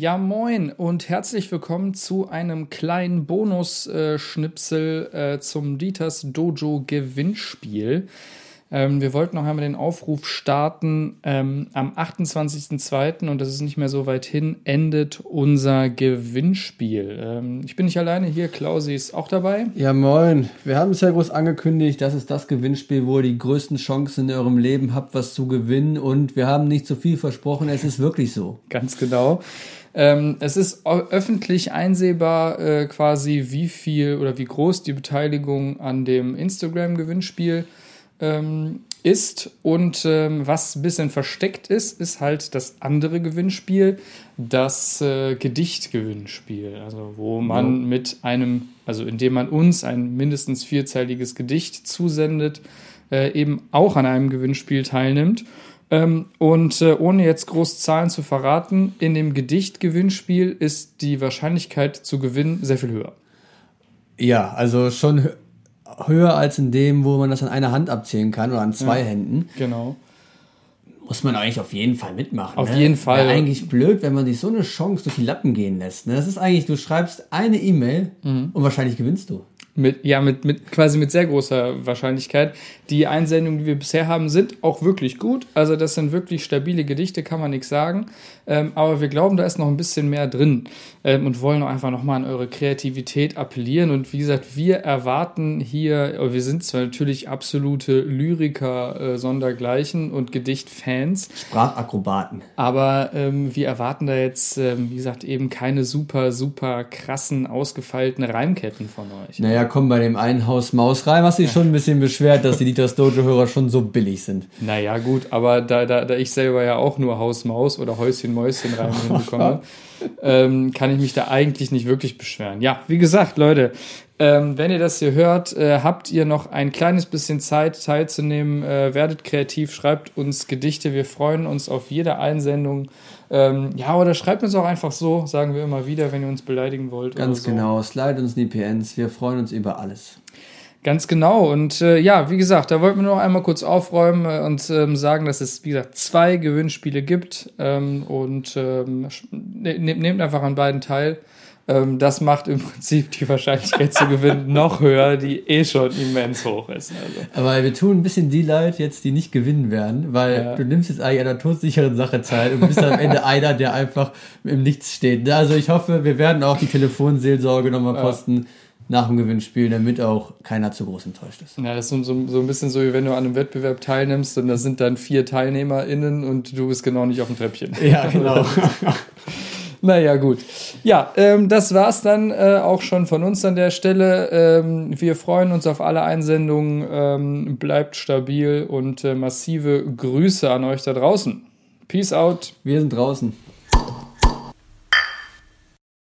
Ja, moin und herzlich willkommen zu einem kleinen Bonus-Schnipsel äh, zum Dieters Dojo Gewinnspiel. Ähm, wir wollten noch einmal den Aufruf starten. Ähm, am 28.02., und das ist nicht mehr so weit hin, endet unser Gewinnspiel. Ähm, ich bin nicht alleine hier, Klausi ist auch dabei. Ja, moin. Wir haben es ja groß angekündigt, das ist das Gewinnspiel, wo ihr die größten Chancen in eurem Leben habt, was zu gewinnen. Und wir haben nicht zu viel versprochen, es ist wirklich so. Ganz genau. Ähm, es ist öffentlich einsehbar äh, quasi, wie viel oder wie groß die Beteiligung an dem Instagram-Gewinnspiel ähm, ist. Und ähm, was ein bisschen versteckt ist, ist halt das andere Gewinnspiel, das äh, Gedichtgewinnspiel. Also wo man ja. mit einem, also indem man uns ein mindestens vierzeiliges Gedicht zusendet, äh, eben auch an einem Gewinnspiel teilnimmt. Ähm, und äh, ohne jetzt groß Zahlen zu verraten, in dem Gedichtgewinnspiel ist die Wahrscheinlichkeit zu gewinnen sehr viel höher. Ja, also schon höher als in dem, wo man das an einer Hand abzählen kann oder an zwei ja, Händen. Genau. Muss man eigentlich auf jeden Fall mitmachen. Auf ne? jeden Fall. Wäre eigentlich blöd, wenn man sich so eine Chance durch die Lappen gehen lässt. Ne? Das ist eigentlich, du schreibst eine E-Mail mhm. und wahrscheinlich gewinnst du. Mit, ja, mit, mit quasi mit sehr großer Wahrscheinlichkeit. Die Einsendungen, die wir bisher haben, sind auch wirklich gut. Also das sind wirklich stabile Gedichte, kann man nichts sagen. Ähm, aber wir glauben, da ist noch ein bisschen mehr drin ähm, und wollen auch einfach nochmal an eure Kreativität appellieren. Und wie gesagt, wir erwarten hier, wir sind zwar natürlich absolute Lyriker äh, sondergleichen und Gedichtfans. Sprachakrobaten. Aber ähm, wir erwarten da jetzt, ähm, wie gesagt, eben keine super, super krassen, ausgefeilten Reimketten von euch. Naja, komm, bei dem einen Haus Maus rein, hast du dich schon ein bisschen beschwert, dass die Dieters Dojo-Hörer schon so billig sind. Naja, gut, aber da, da, da ich selber ja auch nur Haus Maus oder Häuschen Mäuschen rein hinbekomme, ähm, kann ich mich da eigentlich nicht wirklich beschweren. Ja, wie gesagt, Leute, ähm, wenn ihr das hier hört, äh, habt ihr noch ein kleines bisschen Zeit teilzunehmen. Äh, werdet kreativ, schreibt uns Gedichte. Wir freuen uns auf jede Einsendung. Ähm, ja, oder schreibt uns auch einfach so, sagen wir immer wieder, wenn ihr uns beleidigen wollt. Ganz so. genau, slide uns in die PNs. Wir freuen uns über alles. Ganz genau. Und äh, ja, wie gesagt, da wollten wir noch einmal kurz aufräumen äh, und ähm, sagen, dass es, wie gesagt, zwei Gewinnspiele gibt. Ähm, und ähm, ne, ne nehmt einfach an beiden teil. Ähm, das macht im Prinzip die Wahrscheinlichkeit zu gewinnen noch höher, die eh schon immens hoch ist. Also. Aber wir tun ein bisschen die Leute jetzt, die nicht gewinnen werden, weil ja. du nimmst jetzt eigentlich an einer todsicheren Sache teil und bist am Ende einer, der einfach im Nichts steht. Also ich hoffe, wir werden auch die Telefonseelsorge nochmal posten. Ja nach dem Gewinnspiel, damit auch keiner zu groß enttäuscht ist. Ja, das ist so, so, so ein bisschen so, wie wenn du an einem Wettbewerb teilnimmst und da sind dann vier TeilnehmerInnen und du bist genau nicht auf dem Treppchen. Ja, genau. naja, gut. Ja, ähm, das war's dann äh, auch schon von uns an der Stelle. Ähm, wir freuen uns auf alle Einsendungen. Ähm, bleibt stabil und äh, massive Grüße an euch da draußen. Peace out. Wir sind draußen.